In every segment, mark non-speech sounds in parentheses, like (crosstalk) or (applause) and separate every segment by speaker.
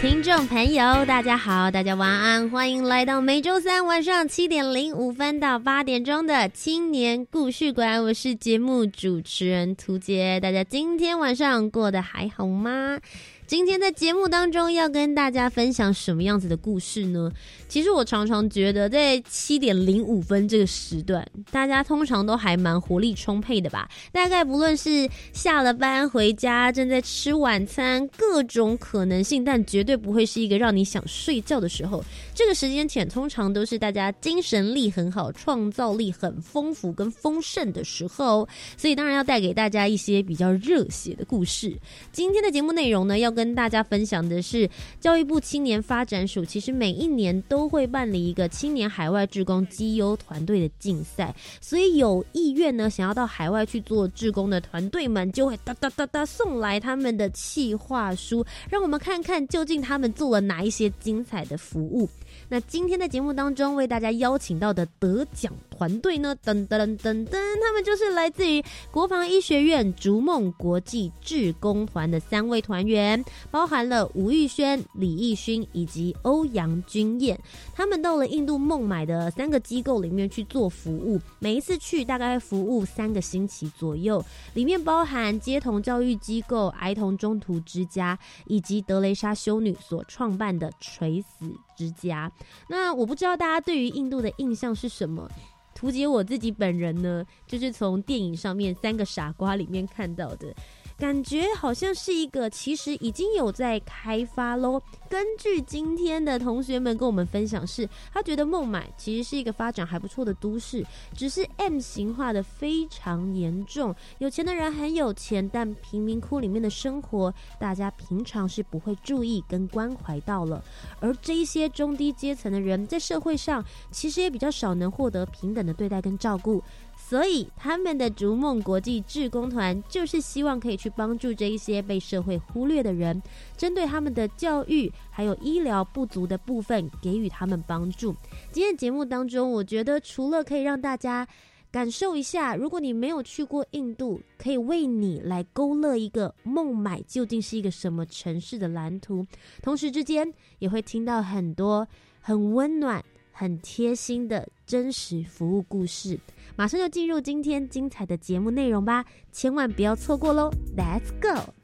Speaker 1: 听众朋友，大家好，大家晚安，欢迎来到每周三晚上七点零五分到八点钟的青年故事馆，我是节目主持人涂杰，大家今天晚上过得还好吗？今天在节目当中要跟大家分享什么样子的故事呢？其实我常常觉得，在七点零五分这个时段，大家通常都还蛮活力充沛的吧。大概不论是下了班回家，正在吃晚餐，各种可能性，但绝对不会是一个让你想睡觉的时候。这个时间点通常都是大家精神力很好、创造力很丰富跟丰盛的时候，所以当然要带给大家一些比较热血的故事。今天的节目内容呢，要跟跟大家分享的是，教育部青年发展署其实每一年都会办理一个青年海外志工绩优团队的竞赛，所以有意愿呢想要到海外去做志工的团队们，就会哒哒哒哒送来他们的企划书，让我们看看究竟他们做了哪一些精彩的服务。那今天的节目当中，为大家邀请到的得奖团队呢，噔噔噔噔，他们就是来自于国防医学院逐梦国际志工团的三位团员，包含了吴玉轩、李义勋以及欧阳君燕。他们到了印度孟买的三个机构里面去做服务，每一次去大概服务三个星期左右，里面包含街童教育机构、儿童中途之家以及德雷莎修女所创办的垂死。之家，那我不知道大家对于印度的印象是什么？图解我自己本人呢，就是从电影上面《三个傻瓜》里面看到的。感觉好像是一个，其实已经有在开发喽。根据今天的同学们跟我们分享，是他觉得孟买其实是一个发展还不错的都市，只是 M 型化的非常严重。有钱的人很有钱，但贫民窟里面的生活，大家平常是不会注意跟关怀到了。而这一些中低阶层的人，在社会上其实也比较少能获得平等的对待跟照顾。所以，他们的逐梦国际志工团就是希望可以去帮助这一些被社会忽略的人，针对他们的教育还有医疗不足的部分给予他们帮助。今天节目当中，我觉得除了可以让大家感受一下，如果你没有去过印度，可以为你来勾勒一个孟买究竟是一个什么城市的蓝图，同时之间也会听到很多很温暖、很贴心的真实服务故事。马上就进入今天精彩的节目内容吧，千万不要错过喽！Let's go。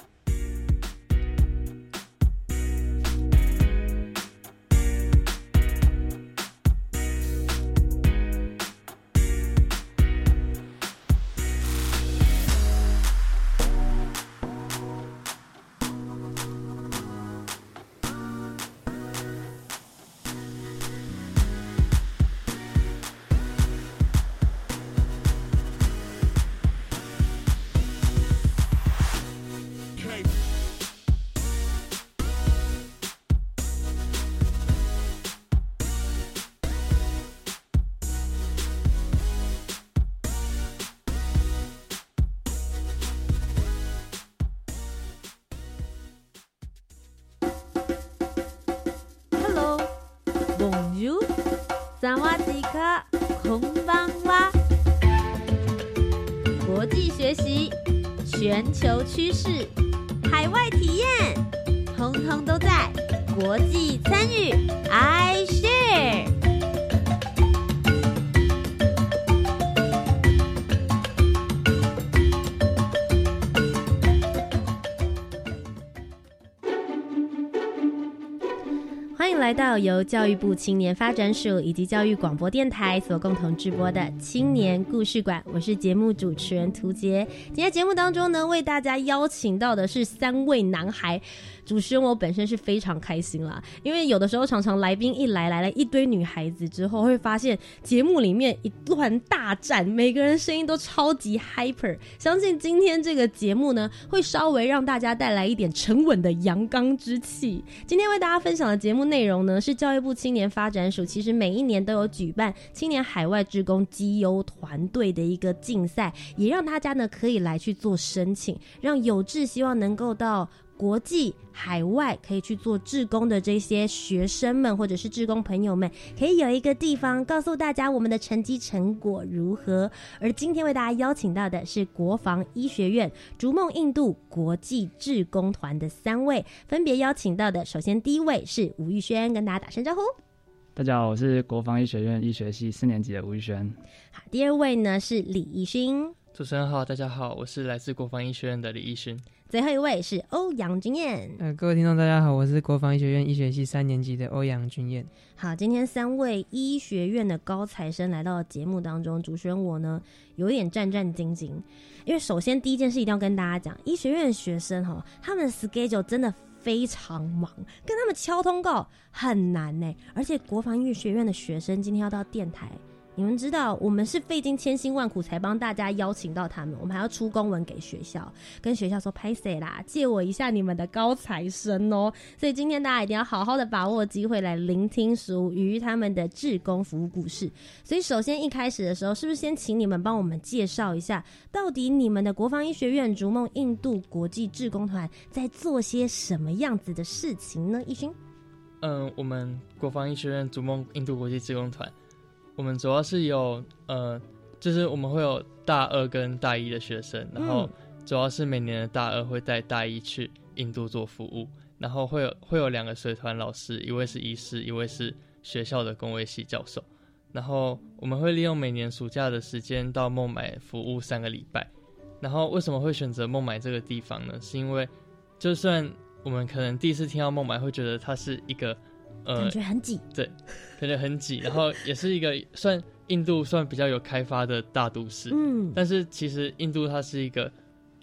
Speaker 1: 趋势，由教育部青年发展署以及教育广播电台所共同直播的青年故事馆，我是节目主持人涂杰。今天节目当中呢，为大家邀请到的是三位男孩。主持人我本身是非常开心啦，因为有的时候常常来宾一来，来了一堆女孩子之后，会发现节目里面一段大战，每个人声音都超级 hyper。相信今天这个节目呢，会稍微让大家带来一点沉稳的阳刚之气。今天为大家分享的节目内容呢，是教育部青年发展署其实每一年都有举办青年海外职工绩优团队的一个竞赛，也让大家呢可以来去做申请，让有志希望能够到。国际海外可以去做志工的这些学生们，或者是志工朋友们，可以有一个地方告诉大家我们的成绩成果如何。而今天为大家邀请到的是国防医学院逐梦印度国际志工团的三位，分别邀请到的，首先第一位是吴玉轩，跟大家打声招呼。
Speaker 2: 大家好，我是国防医学院医学系四年级的吴玉轩。
Speaker 1: 好，第二位呢是李义勋。
Speaker 3: 主持人好，大家好，我是来自国防医学院的李义勋。
Speaker 1: 最后一位是欧阳君燕。
Speaker 4: 呃，各位听众大家好，我是国防医学院医学系三年级的欧阳君燕。
Speaker 1: 好，今天三位医学院的高材生来到节目当中，主持人我呢有点战战兢兢，因为首先第一件事一定要跟大家讲，医学院的学生哈，他们的 schedule 真的非常忙，跟他们敲通告很难呢，而且国防医学院的学生今天要到电台。你们知道，我们是费尽千辛万苦才帮大家邀请到他们，我们还要出公文给学校，跟学校说拍谁啦，借我一下你们的高材生哦。所以今天大家一定要好好的把握机会来聆听属于他们的志工服务故事。所以首先一开始的时候，是不是先请你们帮我们介绍一下，到底你们的国防医学院逐梦印度国际志工团在做些什么样子的事情呢？一勋，
Speaker 3: 嗯，我们国防医学院逐梦印度国际志工团。我们主要是有呃，就是我们会有大二跟大一的学生，然后主要是每年的大二会带大一去印度做服务，然后会有会有两个随团老师，一位是医师，一位是学校的工卫系教授，然后我们会利用每年暑假的时间到孟买服务三个礼拜。然后为什么会选择孟买这个地方呢？是因为就算我们可能第一次听到孟买，会觉得它是一个。
Speaker 1: 感觉很挤，
Speaker 3: 对，感觉很挤，然后也是一个算印度算比较有开发的大都市，嗯，但是其实印度它是一个，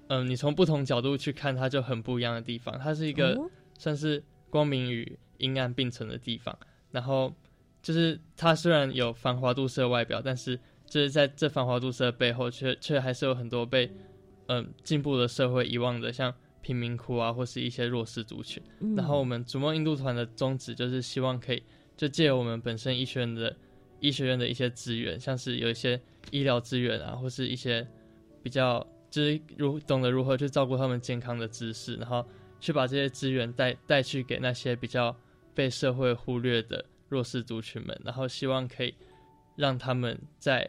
Speaker 3: 嗯，你从不同角度去看它就很不一样的地方，它是一个算是光明与阴暗并存的地方，然后就是它虽然有繁华都市的外表，但是就是在这繁华都市的背后，却却还是有很多被嗯进步的社会遗忘的，像。贫民窟啊，或是一些弱势族群。然后我们逐梦印度团的宗旨就是希望可以就借我们本身医学院的医学院的一些资源，像是有一些医疗资源啊，或是一些比较就是如懂得如何去照顾他们健康的知识，然后去把这些资源带带去给那些比较被社会忽略的弱势族群们，然后希望可以让他们在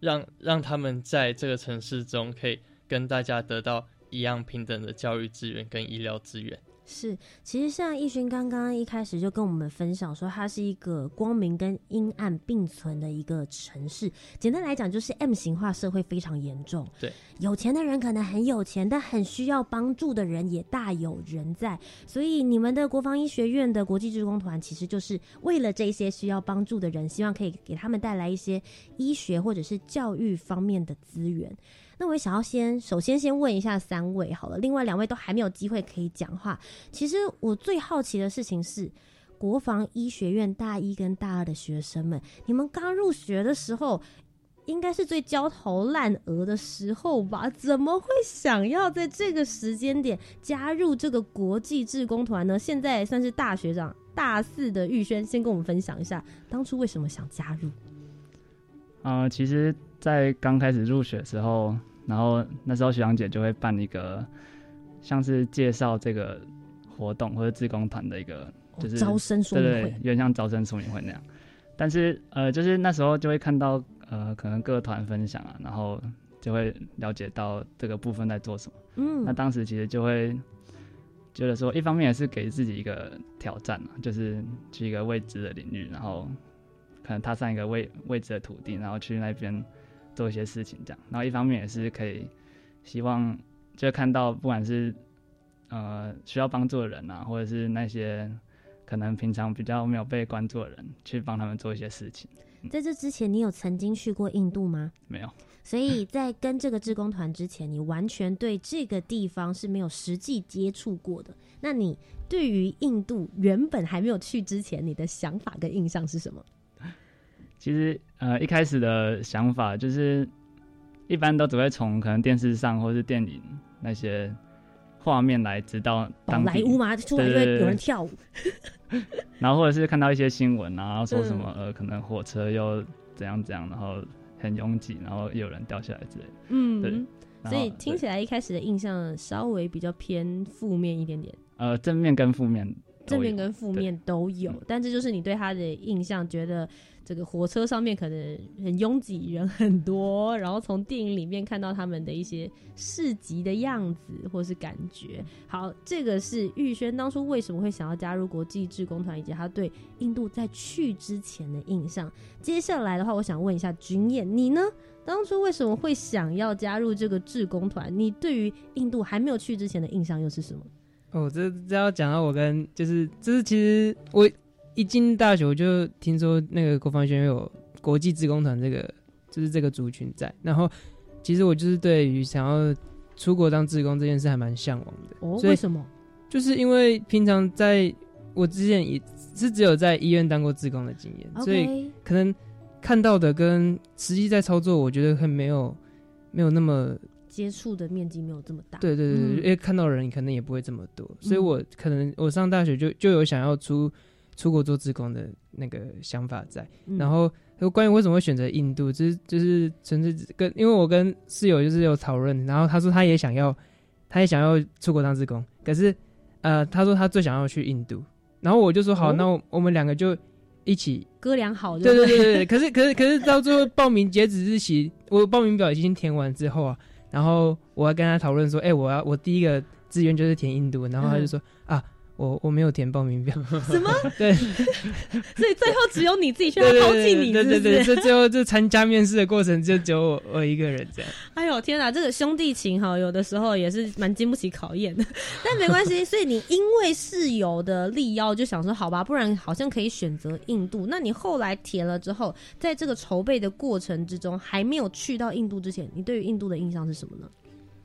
Speaker 3: 让让他们在这个城市中可以跟大家得到。一样平等的教育资源跟医疗资源
Speaker 1: 是，其实像易勋刚刚一开始就跟我们分享说，它是一个光明跟阴暗并存的一个城市。简单来讲，就是 M 型化社会非常严重。
Speaker 3: 对，
Speaker 1: 有钱的人可能很有钱，但很需要帮助的人也大有人在。所以，你们的国防医学院的国际职工团，其实就是为了这些需要帮助的人，希望可以给他们带来一些医学或者是教育方面的资源。那我也想要先，首先先问一下三位好了，另外两位都还没有机会可以讲话。其实我最好奇的事情是，国防医学院大一跟大二的学生们，你们刚入学的时候，应该是最焦头烂额的时候吧？怎么会想要在这个时间点加入这个国际志工团呢？现在算是大学长大四的玉轩，先跟我们分享一下当初为什么想加入。
Speaker 2: 呃，其实。在刚开始入学的时候，然后那时候学长姐就会办一个像是介绍这个活动或者自工团的一个，就是
Speaker 1: 招生说明会，
Speaker 2: 有点像招生说明会那样。但是呃，就是那时候就会看到呃，可能各团分享啊，然后就会了解到这个部分在做什么。嗯，那当时其实就会觉得说，一方面也是给自己一个挑战嘛，就是去一个未知的领域，然后可能踏上一个未未知的土地，然后去那边。做一些事情，这样，然后一方面也是可以希望就看到不管是呃需要帮助的人啊，或者是那些可能平常比较没有被关注的人，去帮他们做一些事情。
Speaker 1: 在这之前，你有曾经去过印度吗？
Speaker 2: 没有。
Speaker 1: 所以在跟这个志工团之前，你完全对这个地方是没有实际接触过的。那你对于印度原本还没有去之前，你的想法跟印象是什么？
Speaker 2: 其实，呃，一开始的想法就是，一般都只会从可能电视上或是电影那些画面来知道
Speaker 1: 宝莱坞嘛，出来就会有人跳舞，(laughs)
Speaker 2: 然后或者是看到一些新闻啊，然后说什么呃，可能火车又怎样怎样，然后。很拥挤，然后有人掉下来之类的。嗯，对，
Speaker 1: 所以听起来一开始的印象稍微比较偏负面一点点。
Speaker 2: 呃，正面跟负面，
Speaker 1: 正面跟负面都有，但这就是你对他的印象，觉得。这个火车上面可能很拥挤，人很多，然后从电影里面看到他们的一些市集的样子或是感觉。好，这个是玉轩当初为什么会想要加入国际志工团，以及他对印度在去之前的印象。接下来的话，我想问一下君燕，你呢？当初为什么会想要加入这个志工团？你对于印度还没有去之前的印象又是什么？
Speaker 4: 哦，这这要讲到我跟就是，这是其实我。一进大学我就听说那个国防学院有国际职工团这个，就是这个族群在。然后其实我就是对于想要出国当职工这件事还蛮向往的。
Speaker 1: 哦，为什么？
Speaker 4: 就是因为平常在我之前也是只有在医院当过职工的经验，所以可能看到的跟实际在操作，我觉得很没有没有那么
Speaker 1: 接触的面积没有这么大。
Speaker 4: 对对对，因为看到的人可能也不会这么多，所以我可能我上大学就就有想要出。出国做志工的那个想法在，然后关于为什么会选择印度，就是就是纯粹跟因为我跟室友就是有讨论，然后他说他也想要，他也想要出国当志工，可是呃他说他最想要去印度，然后我就说好，那我们两个就一起
Speaker 1: 哥俩好，
Speaker 4: 对对对对，可是可是可是到最后报名截止日期，我报名表已经填完之后啊，然后我要跟他讨论说，哎，我要我第一个志愿就是填印度，然后他就说啊。我我没有填报名表，(laughs)
Speaker 1: 什么？(laughs)
Speaker 4: 对，(laughs)
Speaker 1: 所以最后只有你自己去抛弃你，
Speaker 4: 对对对，所以最后就参加面试的过程就只有我我一个人这样。
Speaker 1: 哎呦天哪，这个兄弟情哈，有的时候也是蛮经不起考验的。但没关系，所以你因为室友的力邀，就想说好吧，不然好像可以选择印度。那你后来填了之后，在这个筹备的过程之中，还没有去到印度之前，你对于印度的印象是什么呢？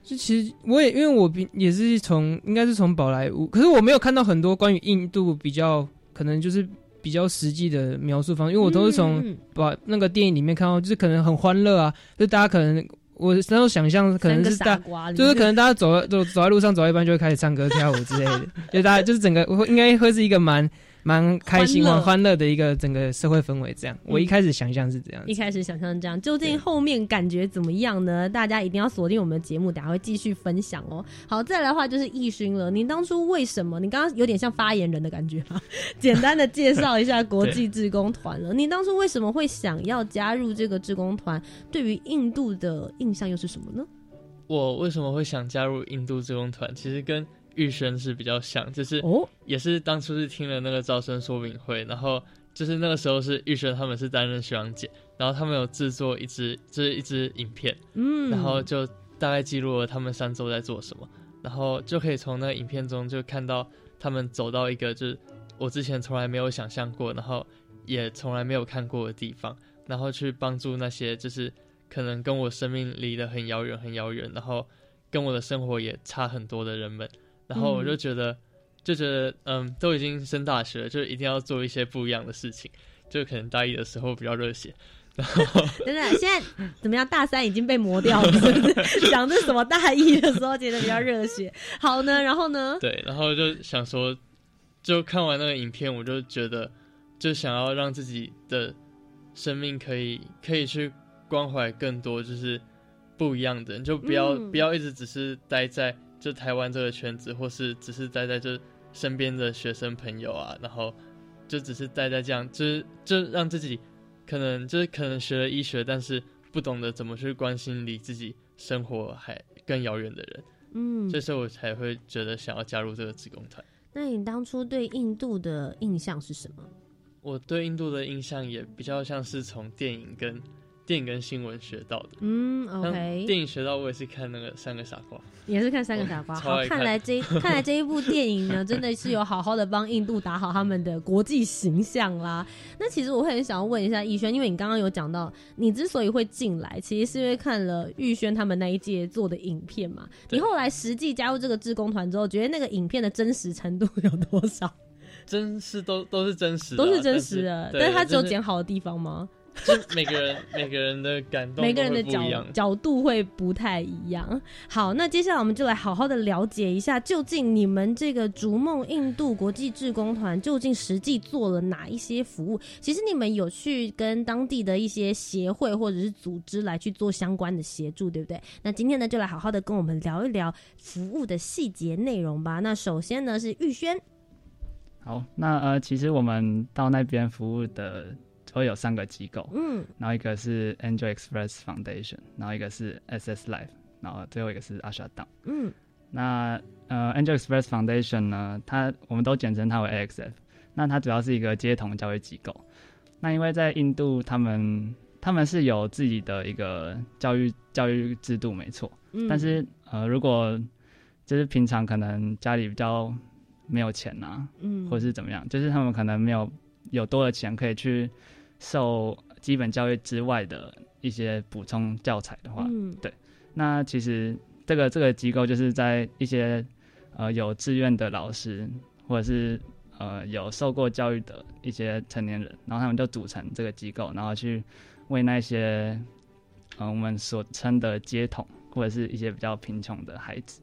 Speaker 4: 就其实我也因为我比也是从应该是从宝莱坞，可是我没有看到很多关于印度比较可能就是比较实际的描述方式，因为我都是从把那个电影里面看到，就是可能很欢乐啊，就大家可能我那时候想象可能是大就是可能大家走走走在路上走一半就会开始唱歌跳舞之类的，(laughs) 就大家就是整个应该会是一个蛮。蛮开心、蛮欢乐的一个整个社会氛围，这样。我一开始想象是这样，
Speaker 1: 一开始想象这样，究竟后面感觉怎么样呢？大家一定要锁定我们的节目，等下会继续分享哦。好，再来的话就是易勋了。您当初为什么？你刚刚有点像发言人的感觉啊，(laughs) 简单的介绍一下国际志工团了。你当初为什么会想要加入这个志工团？对于印度的印象又是什么呢？
Speaker 3: 我为什么会想加入印度志工团？其实跟玉轩是比较像，就是哦，也是当初是听了那个招生说明会，然后就是那个时候是玉轩他们是担任学长姐，然后他们有制作一支就是一支影片，嗯，然后就大概记录了他们三周在做什么，然后就可以从那个影片中就看到他们走到一个就是我之前从来没有想象过，然后也从来没有看过的地方，然后去帮助那些就是可能跟我生命离得很遥远很遥远，然后跟我的生活也差很多的人们。然后我就觉得，就觉得，嗯，都已经升大学了，就一定要做一些不一样的事情。就可能大一的时候比较热血，然后 (laughs)
Speaker 1: 等等，现在怎么样？大三已经被磨掉了，是不是？(laughs) 讲这什么大一的时候觉得比较热血？好呢，然后呢？(laughs)
Speaker 3: 对，然后就想说，就看完那个影片，我就觉得，就想要让自己的生命可以可以去关怀更多，就是不一样的人，就不要不要一直只是待在。就台湾这个圈子，或是只是待在这身边的学生朋友啊，然后就只是待在这样，就是就让自己可能就是可能学了医学，但是不懂得怎么去关心离自己生活还更遥远的人。嗯，这时候我才会觉得想要加入这个职工团。
Speaker 1: 那你当初对印度的印象是什么？
Speaker 3: 我对印度的印象也比较像是从电影跟。电影跟新闻学到的。
Speaker 1: 嗯，OK。
Speaker 3: 电影学到我也是看那个《三个傻瓜》，
Speaker 1: 也是看《三个傻瓜》。(laughs) 好，看来这 (laughs) 看来这一部电影呢，真的是有好好的帮印度打好他们的国际形象啦。那其实我会很想要问一下逸轩，因为你刚刚有讲到，你之所以会进来，其实是因为看了玉轩他们那一届做的影片嘛。你后来实际加入这个志工团之后，觉得那个影片的真实程度有多少？
Speaker 3: 真是都都是真实，
Speaker 1: 都是真实
Speaker 3: 的，
Speaker 1: 但是它只有剪好的地方吗？
Speaker 3: 就每个人每个人的感动，
Speaker 1: 每个人的角角度会不太一样。好，那接下来我们就来好好的了解一下，究竟你们这个逐梦印度国际志工团究竟实际做了哪一些服务？其实你们有去跟当地的一些协会或者是组织来去做相关的协助，对不对？那今天呢，就来好好的跟我们聊一聊服务的细节内容吧。那首先呢是玉轩。
Speaker 2: 好，那呃，其实我们到那边服务的会有三个机构，嗯，然后一个是 Angel Express Foundation，然后一个是 SS Life，然后最后一个是阿沙党，嗯，那呃 Angel Express Foundation 呢，它我们都简称它为 AXF，那它主要是一个街童教育机构，那因为在印度，他们他们是有自己的一个教育教育制度，没错，嗯，但是呃，如果就是平常可能家里比较没有钱呐，嗯，或者是怎么样，就是他们可能没有有多的钱可以去受基本教育之外的一些补充教材的话，嗯，对，那其实这个这个机构就是在一些呃有志愿的老师或者是呃有受过教育的一些成年人，然后他们就组成这个机构，然后去为那些嗯我们所称的街童或者是一些比较贫穷的孩子。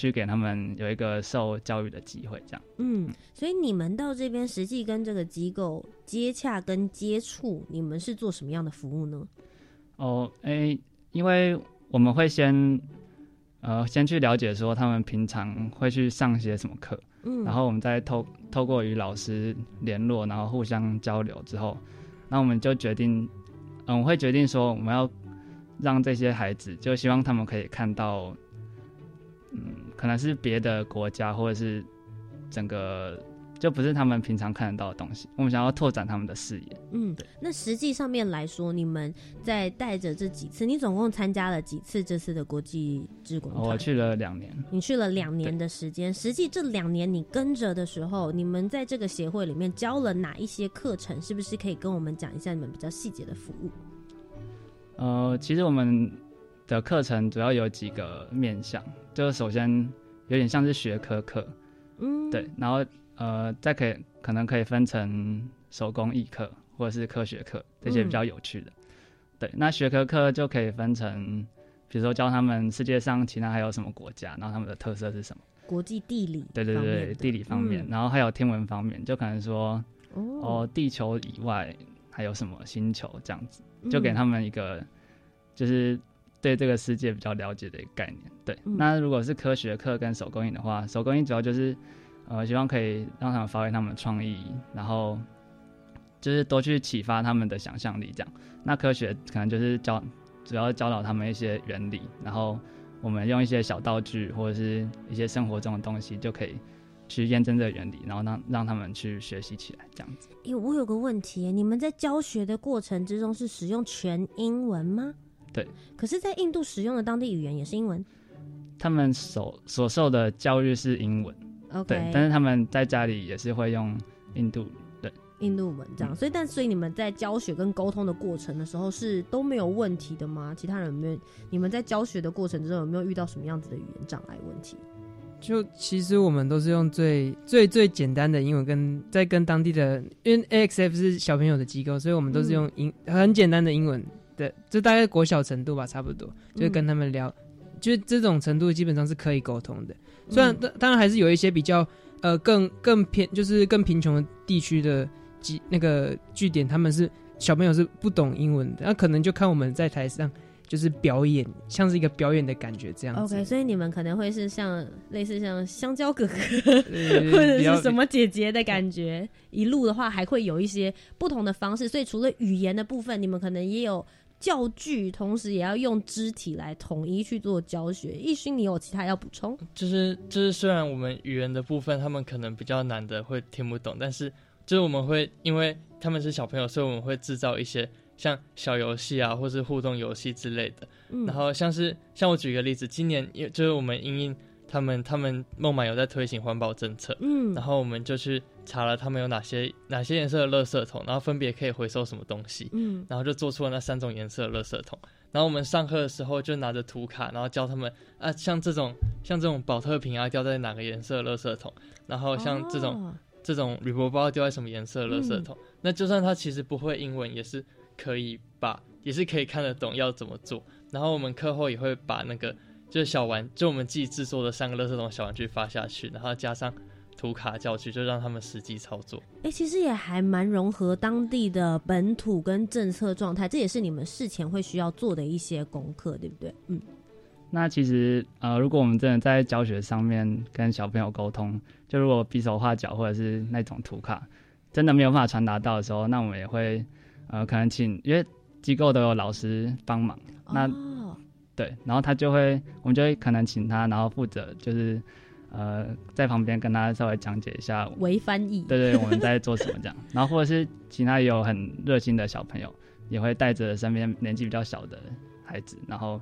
Speaker 2: 去给他们有一个受教育的机会，这样。
Speaker 1: 嗯，所以你们到这边实际跟这个机构接洽跟接触，你们是做什么样的服务呢？
Speaker 2: 哦，哎，因为我们会先，呃，先去了解说他们平常会去上些什么课，嗯，然后我们再透透过与老师联络，然后互相交流之后，那我们就决定，嗯，我会决定说我们要让这些孩子，就希望他们可以看到。嗯，可能是别的国家，或者是整个就不是他们平常看得到的东西。我们想要拓展他们的视野。
Speaker 1: 嗯，对。那实际上面来说，你们在带着这几次，你总共参加了几次这次的国际志工
Speaker 2: 我去了两年。
Speaker 1: 你去了两年的时间，实际这两年你跟着的时候，你们在这个协会里面教了哪一些课程？是不是可以跟我们讲一下你们比较细节的服务？
Speaker 2: 呃，其实我们。的课程主要有几个面向，就首先有点像是学科课，嗯，对，然后呃，再可以可能可以分成手工艺课或者是科学课这些比较有趣的，对，那学科课就可以分成，比如说教他们世界上其他还有什么国家，然后他们的特色是什么，
Speaker 1: 国际地理，
Speaker 2: 对对对，地理方面，然后还有天文方面，就可能说哦，地球以外还有什么星球这样子，就给他们一个就是。对这个世界比较了解的一个概念。对，那如果是科学课跟手工艺的话，手工艺主要就是，呃，希望可以让他们发挥他们的创意，然后就是多去启发他们的想象力。这样，那科学可能就是教，主要教导他们一些原理，然后我们用一些小道具或者是一些生活中的东西，就可以去验证这个原理，然后让让他们去学习起来。这样子。
Speaker 1: 哎，我有个问题，你们在教学的过程之中是使用全英文吗？
Speaker 2: 对，
Speaker 1: 可是，在印度使用的当地语言也是英文。
Speaker 2: 他们所所受的教育是英文
Speaker 1: ，OK，
Speaker 2: 但是他们在家里也是会用印度的
Speaker 1: 印度文这样。所以，但所以你们在教学跟沟通的过程的时候是都没有问题的吗？其他人有没有？你们在教学的过程之中有没有遇到什么样子的语言障碍问题？
Speaker 4: 就其实我们都是用最最最简单的英文跟在跟当地的，因为 AXF 是小朋友的机构，所以我们都是用英很简单的英文。对，这大概国小程度吧，差不多，就是跟他们聊，就这种程度基本上是可以沟通的。虽然当当然还是有一些比较呃更更偏，就是更贫穷的地区的几那个据点，他们是小朋友是不懂英文的，那可能就看我们在台上就是表演，像是一个表演的感觉这样子。
Speaker 1: OK，所以你们可能会是像类似像香蕉哥哥 (laughs) 或者是什么姐姐的感觉，一路的话还会有一些不同的方式。所以除了语言的部分，你们可能也有。教具，同时也要用肢体来统一去做教学。艺勋，你有其他要补充？
Speaker 3: 就是就是，虽然我们语言的部分他们可能比较难的会听不懂，但是就是我们会因为他们是小朋友，所以我们会制造一些像小游戏啊，或是互动游戏之类的。然后像是像我举个例子，今年就是我们因应他们他们孟买有在推行环保政策，嗯，然后我们就去查了他们有哪些哪些颜色的垃圾桶，然后分别可以回收什么东西，嗯，然后就做出了那三种颜色的垃圾桶。然后我们上课的时候就拿着图卡，然后教他们啊，像这种像这种保特瓶啊，掉在哪个颜色的垃圾桶，然后像这种这种铝箔包掉在什么颜色的垃圾桶。那就算他其实不会英文，也是可以把，也是可以看得懂要怎么做。然后我们课后也会把那个就是小玩，就我们自己制作的三个垃圾桶小玩具发下去，然后加上。图卡教具就让他们实际操作。
Speaker 1: 哎，其实也还蛮融合当地的本土跟政策状态，这也是你们事前会需要做的一些功课，对不对？嗯。
Speaker 2: 那其实呃，如果我们真的在教学上面跟小朋友沟通，就如果比手画脚或者是那种图卡真的没有办法传达到的时候，那我们也会呃，可能请因为机构都有老师帮忙，那对，然后他就会我们就会可能请他，然后负责就是。呃，在旁边跟他稍微讲解一下，
Speaker 1: 微翻译，
Speaker 2: 对对，我们在做什么这样，然后或者是其他有很热心的小朋友，也会带着身边年纪比较小的孩子，然后。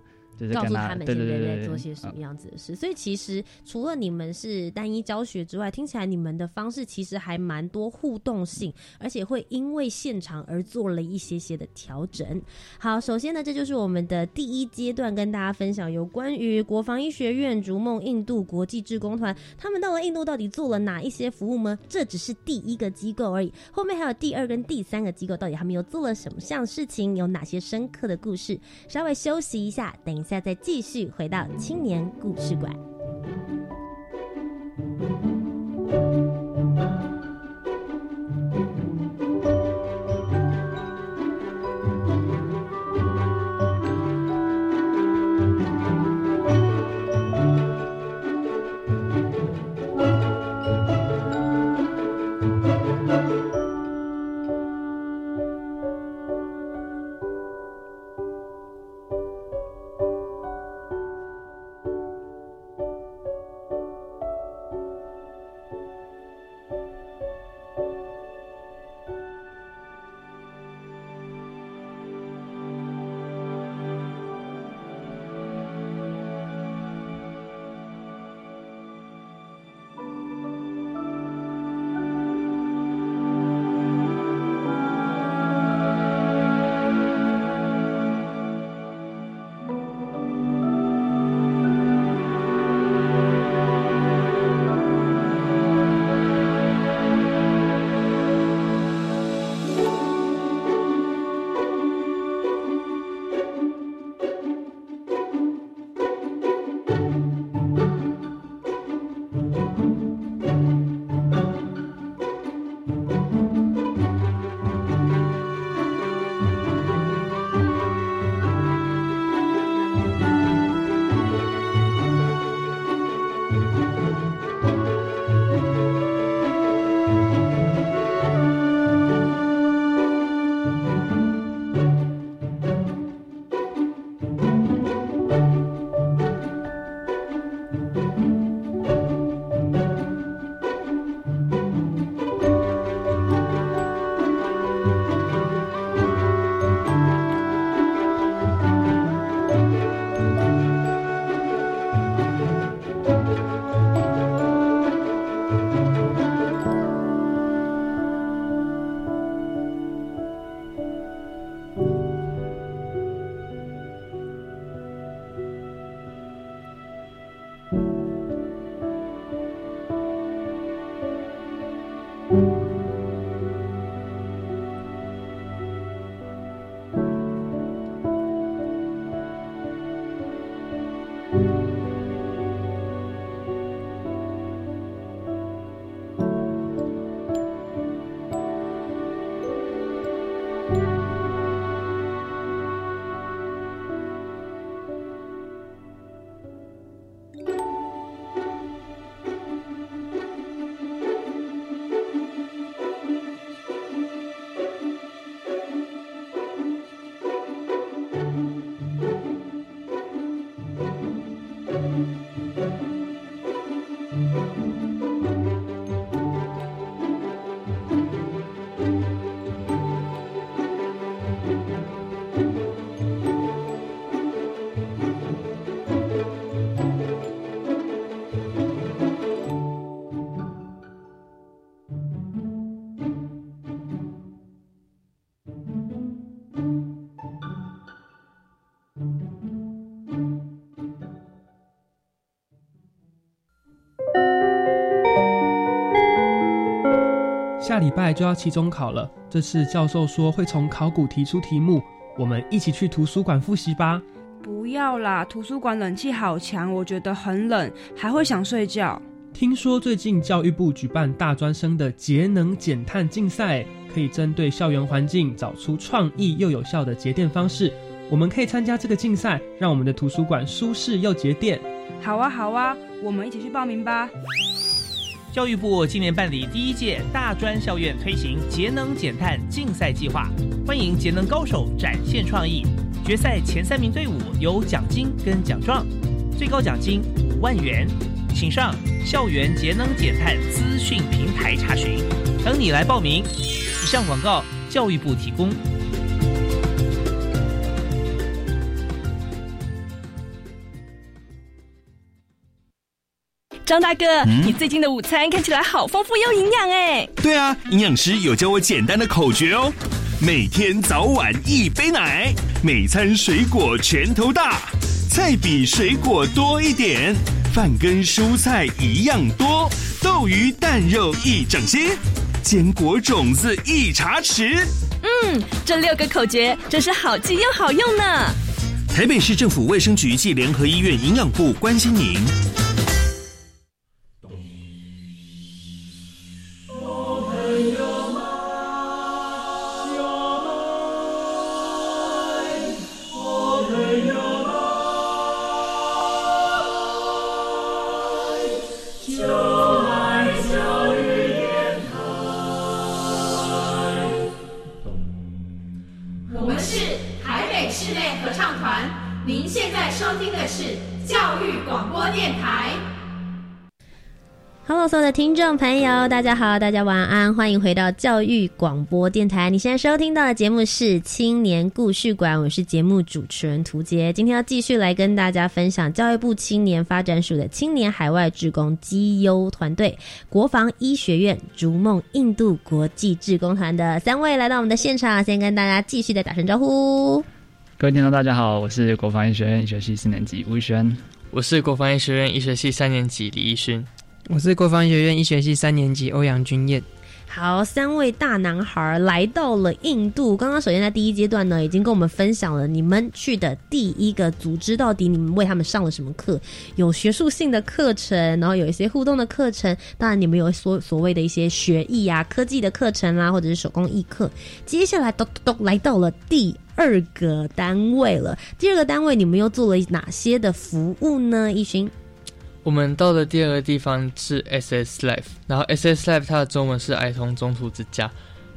Speaker 1: 告诉他们现在在做些什么样子的事，所以其实除了你们是单一教学之外，听起来你们的方式其实还蛮多互动性，而且会因为现场而做了一些些的调整。好，首先呢，这就是我们的第一阶段，跟大家分享有关于国防医学院逐梦印度国际志工团，他们到了印度到底做了哪一些服务吗？这只是第一个机构而已，后面还有第二跟第三个机构，到底他们又做了什么样事情？有哪些深刻的故事？稍微休息一下，等一。下再继续回到青年故事馆。
Speaker 5: 下礼拜就要期中考了，这次教授说会从考古提出题目，我们一起去图书馆复习吧。
Speaker 6: 不要啦，图书馆冷气好强，我觉得很冷，还会想睡觉。
Speaker 5: 听说最近教育部举办大专生的节能减碳竞赛，可以针对校园环境找出创意又有效的节电方式。我们可以参加这个竞赛，让我们的图书馆舒适又节电。
Speaker 6: 好啊，好啊，我们一起去报名吧。
Speaker 7: 教育部今年办理第一届大专校院推行节能减碳竞赛计划，欢迎节能高手展现创意。决赛前三名队伍有奖金跟奖状，最高奖金五万元。请上校园节能减碳资讯平台查询，等你来报名。以上广告，教育部提供。
Speaker 8: 张大哥，你最近的午餐看起来好丰富又营养哎。
Speaker 9: 对啊，营养师有教我简单的口诀哦：每天早晚一杯奶，每餐水果拳头大，菜比水果多一点。饭跟蔬菜一样多，豆鱼蛋肉一整些，坚果种子一茶匙。
Speaker 8: 嗯，这六个口诀真是好记又好用呢。
Speaker 9: 台北市政府卫生局暨联合医院营养部关心您。
Speaker 1: 众朋友，大家好，大家晚安，欢迎回到教育广播电台。你现在收听到的节目是青年故事馆，我是节目主持人涂杰。今天要继续来跟大家分享教育部青年发展署的青年海外志工绩优团队——国防医学院逐梦印度国际志工团的三位来到我们的现场，先跟大家继续的打声招呼。
Speaker 2: 各位听众，大家好，我是国防医学院医学系四年级吴宇轩，
Speaker 3: 我是国防医学院医学系三年级李义勋。
Speaker 4: 我是国防医学院医学系三年级欧阳君燕。
Speaker 1: 好，三位大男孩来到了印度。刚刚首先在第一阶段呢，已经跟我们分享了你们去的第一个组织到底你们为他们上了什么课？有学术性的课程，然后有一些互动的课程。当然，你们有所所谓的一些学艺啊、科技的课程啦，或者是手工艺课。接下来都都来到了第二个单位了。第二个单位，你们又做了哪些的服务呢？一勋。
Speaker 3: 我们到的第二个地方是 SS Life，然后 SS Life 它的中文是儿童中途之家，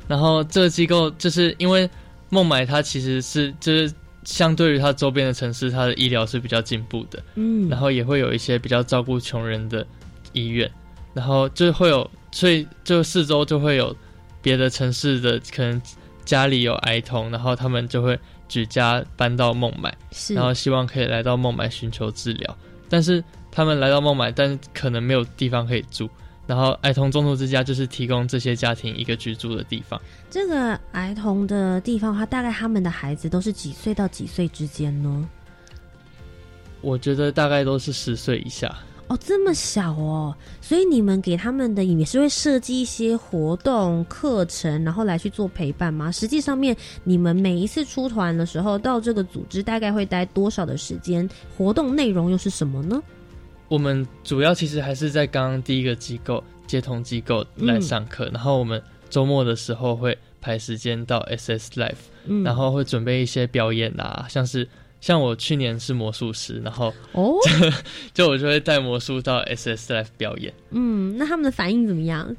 Speaker 3: 然后这个机构就是因为孟买它其实是就是相对于它周边的城市，它的医疗是比较进步的，嗯，然后也会有一些比较照顾穷人的医院，然后就会有，所以就四周就会有别的城市的可能家里有儿童，然后他们就会举家搬到孟买，然后希望可以来到孟买寻求治疗，但是。他们来到孟买，但可能没有地方可以住。然后，儿童中途之家就是提供这些家庭一个居住的地方。
Speaker 1: 这个儿童的地方，他大概他们的孩子都是几岁到几岁之间呢？
Speaker 3: 我觉得大概都是十岁以下。
Speaker 1: 哦，这么小哦，所以你们给他们的也是会设计一些活动课程，然后来去做陪伴吗？实际上面，你们每一次出团的时候，到这个组织大概会待多少的时间？活动内容又是什么呢？
Speaker 3: 我们主要其实还是在刚刚第一个机构接通机构来上课，然后我们周末的时候会排时间到 SS Life，然后会准备一些表演啊，像是像我去年是魔术师，然后哦，(laughs) 就我就会带魔术到 SS Life 表演。
Speaker 1: 嗯，那他们的反应怎么样？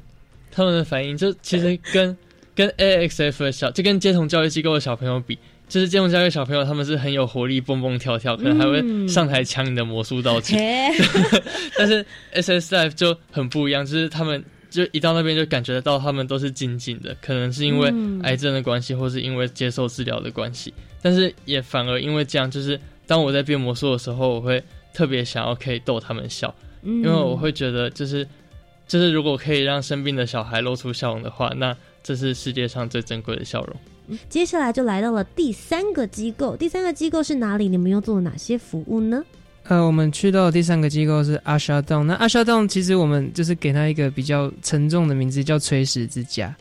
Speaker 3: 他们的反应就其实跟跟 AXF 的小，就跟接通教育机构的小朋友比。就是这种教育小朋友，他们是很有活力，蹦蹦跳跳，可能还会上台抢你的魔术道具。(laughs) 但是 S S Life 就很不一样，就是他们就一到那边就感觉得到，他们都是静静的，可能是因为癌症的关系，或是因为接受治疗的关系。但是也反而因为这样，就是当我在变魔术的时候，我会特别想要可以逗他们笑，因为我会觉得，就是就是如果可以让生病的小孩露出笑容的话，那这是世界上最珍贵的笑容。
Speaker 1: 接下来就来到了第三个机构，第三个机构是哪里？你们又做了哪些服务呢？
Speaker 4: 呃，我们去到第三个机构是阿沙洞。那阿沙洞其实我们就是给他一个比较沉重的名字，叫垂石之家。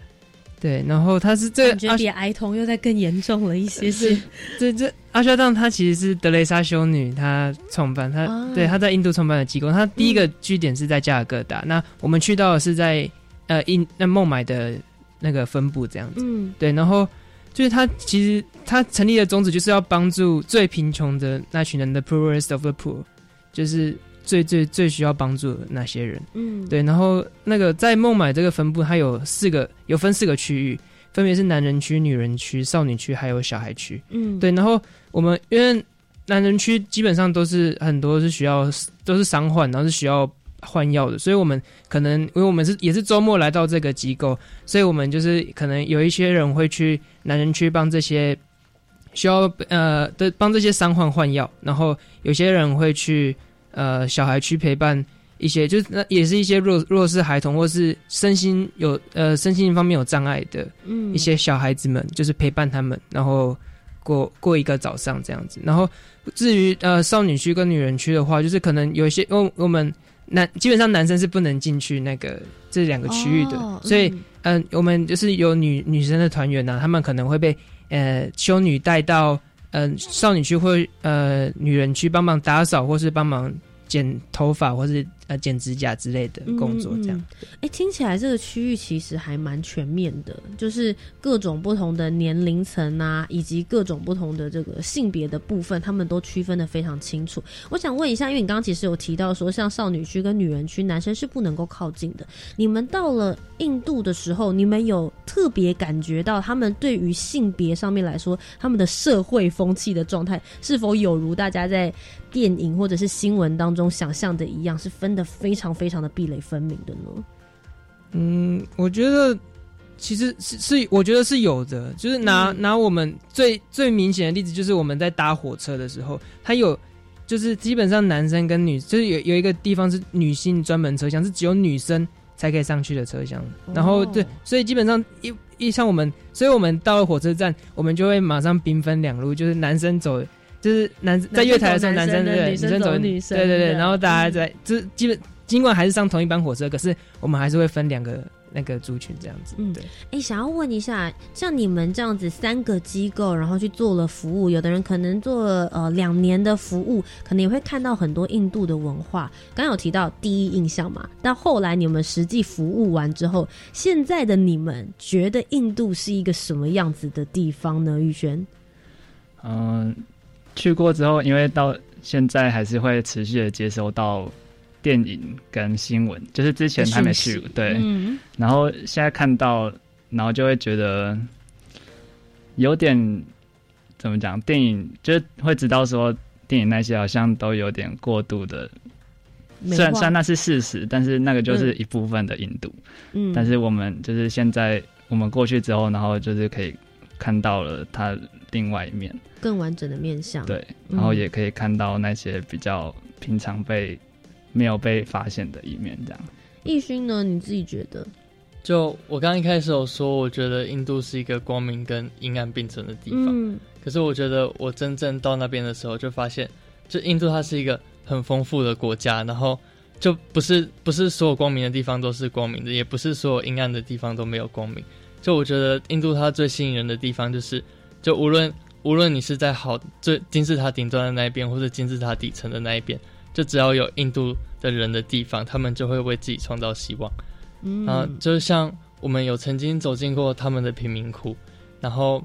Speaker 4: 对，然后他是这
Speaker 1: 感觉比哀童又在更严重了一些。是，
Speaker 4: 这这阿沙洞他其实是德雷莎修女她创办，她对她在印度创办的机构。她第一个据点是在加尔各答，那我们去到的是在呃印那孟买的那个分部这样子。嗯，对，然后。就是他其实他成立的宗旨就是要帮助最贫穷的那群人的 poorest of the poor，就是最最最需要帮助的那些人。嗯，对。然后那个在孟买这个分部，它有四个，有分四个区域，分别是男人区、女人区、少女区，还有小孩区。嗯，对。然后我们因为男人区基本上都是很多是需要都是伤患，然后是需要。换药的，所以我们可能因为我们是也是周末来到这个机构，所以我们就是可能有一些人会去男人区帮这些需要呃的帮这些伤患换药，然后有些人会去呃小孩区陪伴一些，就是那也是一些弱弱势孩童或是身心有呃身心方面有障碍的一些小孩子们，就是陪伴他们，然后过过一个早上这样子。然后至于呃少女区跟女人区的话，就是可能有一些因为我们。男基本上男生是不能进去那个这两个区域的，所以嗯，我们就是有女女生的团员呢，他们可能会被呃修女带到嗯少女区或呃女人区帮忙打扫或是帮忙剪头发或是。剪指甲之类的工作，这样。
Speaker 1: 哎，听起来这个区域其实还蛮全面的，就是各种不同的年龄层啊，以及各种不同的这个性别的部分，他们都区分的非常清楚。我想问一下，因为你刚刚其实有提到说，像少女区跟女人区，男生是不能够靠近的。你们到了印度的时候，你们有特别感觉到他们对于性别上面来说，他们的社会风气的状态是否有如大家在电影或者是新闻当中想象的一样，是分的？非常非常的壁垒分明的呢。
Speaker 4: 嗯，我觉得其实是是，我觉得是有的。就是拿拿我们最最明显的例子，就是我们在搭火车的时候，它有就是基本上男生跟女，就是有有一个地方是女性专门车厢，是只有女生才可以上去的车厢。然后对，所以基本上一一像我们，所以我们到了火车站，我们就会马上兵分两路，就是男生走。就是男在月台的时候，男生对女生走
Speaker 1: 女生，
Speaker 4: 对对对，然后大家在，就是基本尽管还是上同一班火车，可是我们还是会分两个那个族群这样子。嗯，对。
Speaker 1: 哎，想要问一下，像你们这样子三个机构，然后去做了服务，有的人可能做了呃两年的服务，可能也会看到很多印度的文化。刚有提到第一印象嘛，到后来你们实际服务完之后，现在的你们觉得印度是一个什么样子的地方呢？玉轩，
Speaker 2: 嗯。去过之后，因为到现在还是会持续的接收到电影跟新闻，就是之前还没去对，然后现在看到，然后就会觉得有点怎么讲，电影就会知道说电影那些好像都有点过度的，虽然虽然那是事实，但是那个就是一部分的印度，嗯，但是我们就是现在我们过去之后，然后就是可以看到了它另外一面。
Speaker 1: 更完整的面相，
Speaker 2: 对，然后也可以看到那些比较平常被没有被发现的一面，这样。
Speaker 1: 易勋呢？你自己觉得？
Speaker 3: 就我刚刚一开始有说，我觉得印度是一个光明跟阴暗并存的地方。嗯。可是我觉得我真正到那边的时候，就发现，就印度它是一个很丰富的国家，然后就不是不是所有光明的地方都是光明的，也不是所有阴暗的地方都没有光明。就我觉得印度它最吸引人的地方，就是就无论。无论你是在好最金字塔顶端的那一边，或者金字塔底层的那一边，就只要有印度的人的地方，他们就会为自己创造希望。嗯，啊，就像我们有曾经走进过他们的贫民窟，然后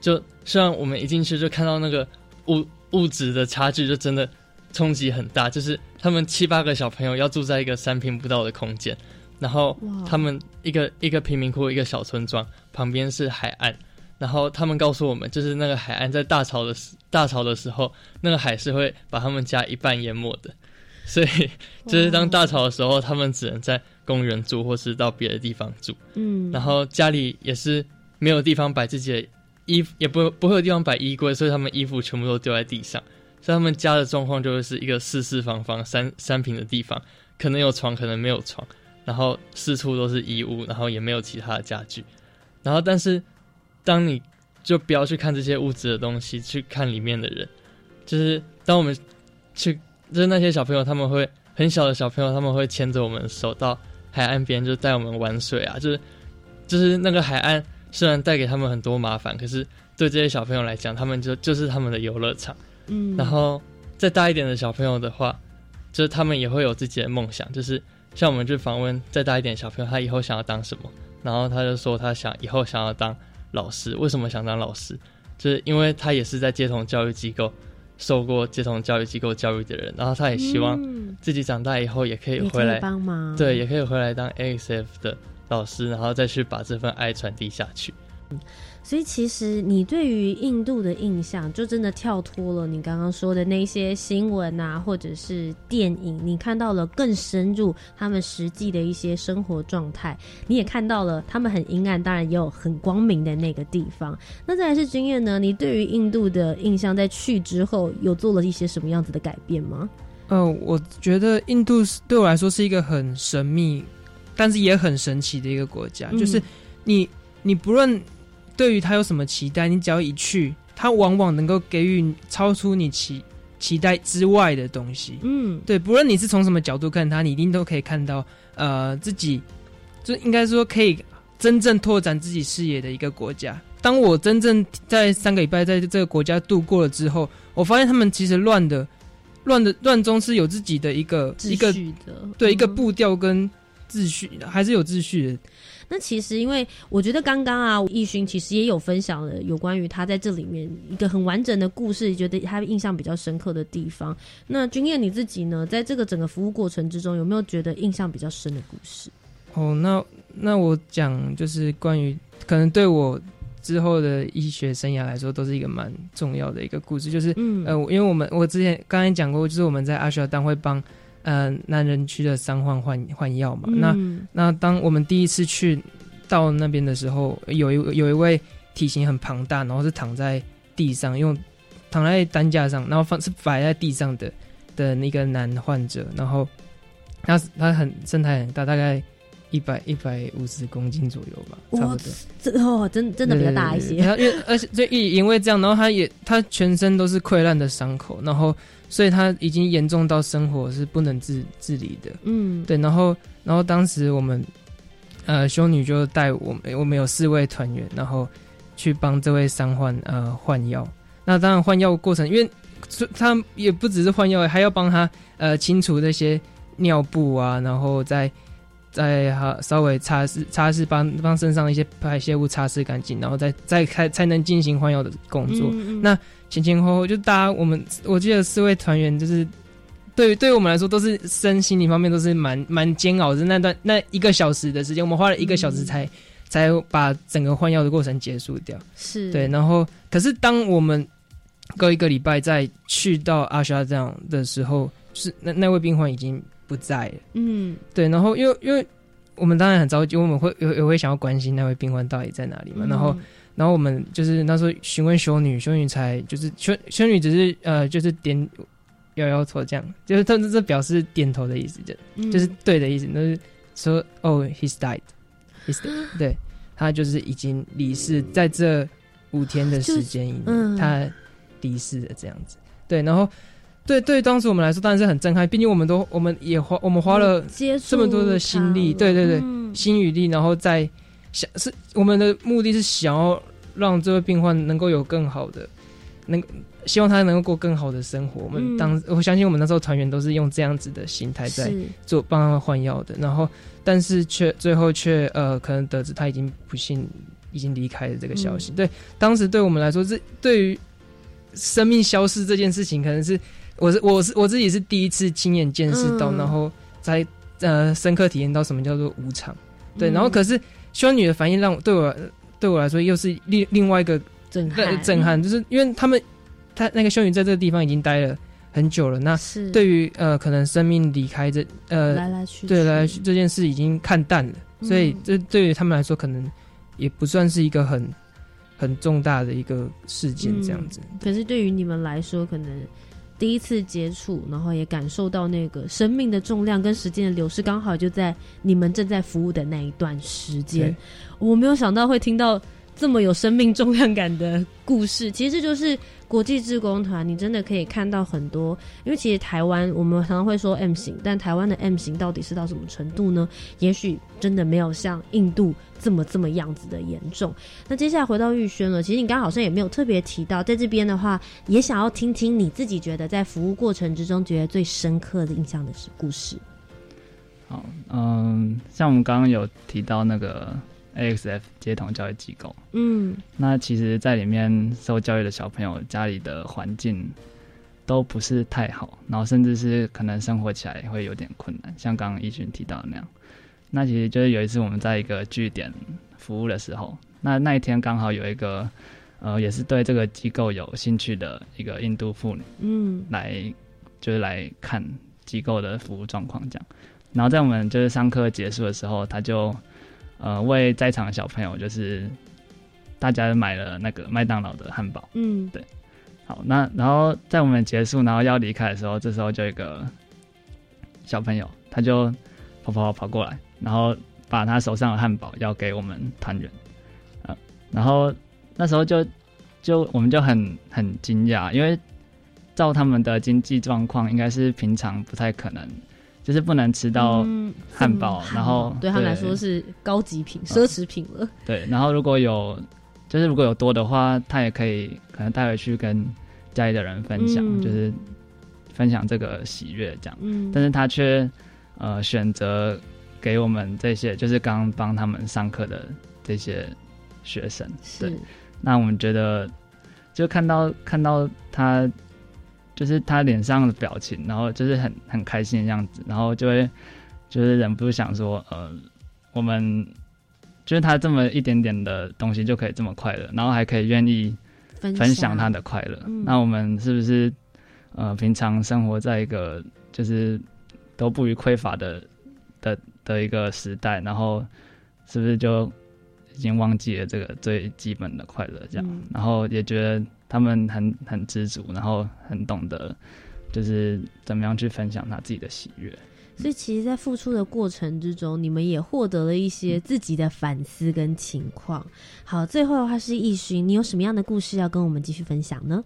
Speaker 3: 就虽然我们一进去就看到那个物物质的差距，就真的冲击很大。就是他们七八个小朋友要住在一个三平不到的空间，然后他们一个一个贫民窟，一个小村庄旁边是海岸。然后他们告诉我们，就是那个海岸在大潮的时大潮的时候，那个海是会把他们家一半淹没的。所以，就是当大潮的时候，他们只能在公园住，或是到别的地方住。嗯。然后家里也是没有地方摆自己的衣服，也不不会有地方摆衣柜，所以他们衣服全部都丢在地上。所以他们家的状况就会是一个四四方方、三三平的地方，可能有床，可能没有床，然后四处都是衣物，然后也没有其他的家具。然后，但是。当你就不要去看这些物质的东西，去看里面的人。就是当我们去就是那些小朋友他们会很小的小朋友他们会牵着我们手到海岸边，就带我们玩水啊，就是就是那个海岸虽然带给他们很多麻烦，可是对这些小朋友来讲，他们就就是他们的游乐场。嗯，然后再大一点的小朋友的话，就是他们也会有自己的梦想，就是像我们去访问再大一点小朋友，他以后想要当什么，然后他就说他想以后想要当老师，为什么想当老师？就是因为他也是在街童教育机构受过街童教育机构教育的人，然后他也希望自己长大以后也可以回来
Speaker 1: 帮忙，
Speaker 3: 对，也可以回来当 AXF 的老师，然后再去把这份爱传递下去。
Speaker 1: 所以其实你对于印度的印象，就真的跳脱了你刚刚说的那些新闻啊，或者是电影，你看到了更深入他们实际的一些生活状态，你也看到了他们很阴暗，当然也有很光明的那个地方。那再来是经验呢？你对于印度的印象，在去之后有做了一些什么样子的改变吗？
Speaker 4: 嗯，我觉得印度对我来说是一个很神秘，但是也很神奇的一个国家，就是你你不论。对于他有什么期待？你只要一去，他往往能够给予超出你期期待之外的东西。嗯，对，不论你是从什么角度看他，你一定都可以看到，呃，自己就应该说可以真正拓展自己视野的一个国家。当我真正在三个礼拜在这个国家度过了之后，我发现他们其实乱的乱的乱中是有自己的一个
Speaker 1: 秩序的，
Speaker 4: 对，一个步调跟秩序还是有秩序的。
Speaker 1: 那其实，因为我觉得刚刚啊，易勋其实也有分享了有关于他在这里面一个很完整的故事，觉得他印象比较深刻的地方。那君燕你自己呢，在这个整个服务过程之中，有没有觉得印象比较深的故事？
Speaker 4: 哦，那那我讲就是关于可能对我之后的医学生涯来说，都是一个蛮重要的一个故事，就是嗯呃，因为我们我之前刚才讲过，就是我们在阿尔丹会帮。呃，男人区的伤患换换药嘛？那那当我们第一次去到那边的时候，有一有一位体型很庞大，然后是躺在地上，用躺在担架上，然后放是摆在地上的的那个男患者，然后他他很身材很大，大概一百一百五十公斤左右吧，差不多。
Speaker 1: 这哦，真真的比较大一些。
Speaker 4: 然后因为而且就因因为这样，然后他也他全身都是溃烂的伤口，然后。所以他已经严重到生活是不能自自理的，嗯，对，然后，然后当时我们，呃，修女就带我们，我们有四位团员，然后去帮这位伤患呃换药。那当然换药过程，因为他也不只是换药，还要帮他呃清除那些尿布啊，然后再再哈稍微擦拭擦拭，帮帮身上一些排泄物擦拭干净，然后再再开才能进行换药的工作。那前前后后就大家，我们我记得四位团员就是，对对于我们来说都是身心理方面都是蛮蛮煎熬的。那段那一个小时的时间，我们花了一个小时才才把整个换药的过程结束掉。
Speaker 1: 是
Speaker 4: 对，然后可是当我们隔一个礼拜再去到阿沙这样的时候，是那那位病患已经不在了。嗯，对，然后因为因为我们当然很着急，我们会也也会想要关心那位病患到底在哪里嘛，然后。然后我们就是那时候询问修女，修女才就是修修女只是呃就是点摇摇头这样，就是他这表示点头的意思，就就是对的意思，那是说哦，he's died，he's (gasps) 对，他就是已经离世，在这五天的时间以内，他离世了这样子。对，然后对对，当时我们来说当然是很震撼，毕竟我们都我们也花我们花了这么多的心力，对对对，心与力，然后在想是我们的目的是想要。让这位病患能够有更好的，能希望他能够过更好的生活。我们当我相信我们那时候团员都是用这样子的心态在做帮他们换药的，然后但是却最后却呃可能得知他已经不幸已经离开了这个消息。对，当时对我们来说，这对于生命消失这件事情，可能是我是我是我自己是第一次亲眼见识到，然后才呃深刻体验到什么叫做无常。对，然后可是修女的反应让我对我。对我来说，又是另另外一个
Speaker 1: 震撼，
Speaker 4: 震撼，就是因为他们，他那个修女在这个地方已经待了很久了。那对于呃，可能生命离开这呃，
Speaker 1: 来来去
Speaker 4: 对来来去这件事已经看淡了，所以这对于他们来说，可能也不算是一个很很重大的一个事件这样子。
Speaker 1: 可是对于你们来说，可能。第一次接触，然后也感受到那个生命的重量跟时间的流逝，刚好就在你们正在服务的那一段时间。我没有想到会听到这么有生命重量感的故事，其实就是国际志工团。你真的可以看到很多，因为其实台湾我们常常会说 M 型，但台湾的 M 型到底是到什么程度呢？也许真的没有像印度这么这么样子的严重。那接下来回到玉轩了，其实你刚刚好像也没有特别提到，在这边的话，也想要听听你自己觉得在服务过程之中觉得最深刻的印象的是故事。
Speaker 2: 好，嗯，像我们刚刚有提到那个。AXF 接同教育机构，嗯，那其实，在里面受教育的小朋友，家里的环境都不是太好，然后甚至是可能生活起来会有点困难，像刚刚一群提到的那样。那其实就是有一次我们在一个据点服务的时候，那那一天刚好有一个呃，也是对这个机构有兴趣的一个印度妇女，嗯，来就是来看机构的服务状况这样。然后在我们就是上课结束的时候，他就。呃，为在场的小朋友，就是大家买了那个麦当劳的汉堡。嗯，对。好，那然后在我们结束，然后要离开的时候，这时候就一个小朋友，他就跑跑跑过来，然后把他手上的汉堡要给我们团员。啊，然后那时候就就我们就很很惊讶，因为照他们的经济状况，应该是平常不太可能。就是不能吃到汉堡，然后
Speaker 1: 对他来说是高级品、奢侈品了。
Speaker 2: 对，然后如果有，就是如果有多的话，他也可以可能带回去跟家里的人分享，就是分享这个喜悦这样。嗯，但是他却呃选择给我们这些，就是刚帮他们上课的这些学生。对，那我们觉得就看到看到他。就是他脸上的表情，然后就是很很开心的样子，然后就会就是忍不住想说，呃，我们就是他这么一点点的东西就可以这么快乐，然后还可以愿意分享他的快乐，那我们是不是呃平常生活在一个就是都不予匮乏的的的一个时代，然后是不是就已经忘记了这个最基本的快乐？这样，然后也觉得。他们很很知足，然后很懂得，就是怎么样去分享他自己的喜悦。
Speaker 1: 所以，其实，在付出的过程之中，你们也获得了一些自己的反思跟情况。好，最后的话是易勋，你有什么样的故事要跟我们继续分享呢？